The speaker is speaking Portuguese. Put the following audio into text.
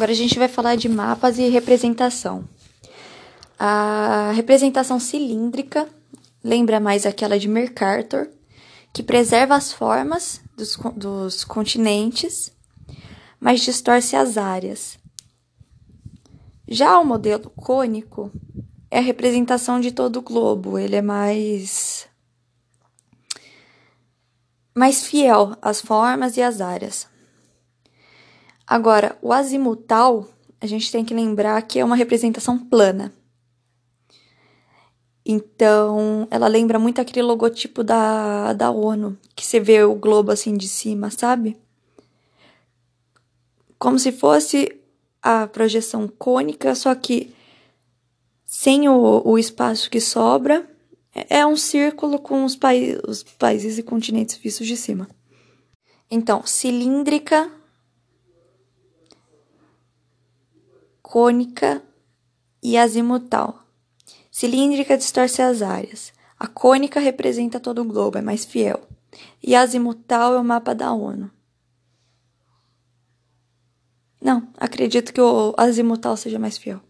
Agora a gente vai falar de mapas e representação. A representação cilíndrica lembra mais aquela de Mercator, que preserva as formas dos, dos continentes, mas distorce as áreas. Já o modelo cônico é a representação de todo o globo, ele é mais mais fiel às formas e às áreas. Agora, o azimutal, a gente tem que lembrar que é uma representação plana. Então, ela lembra muito aquele logotipo da, da ONU, que você vê o globo assim de cima, sabe? Como se fosse a projeção cônica, só que sem o, o espaço que sobra, é, é um círculo com os, os países e continentes vistos de cima. Então, cilíndrica cônica e azimutal. Cilíndrica distorce as áreas. A cônica representa todo o globo, é mais fiel. E azimutal é o mapa da ONU. Não, acredito que o azimutal seja mais fiel.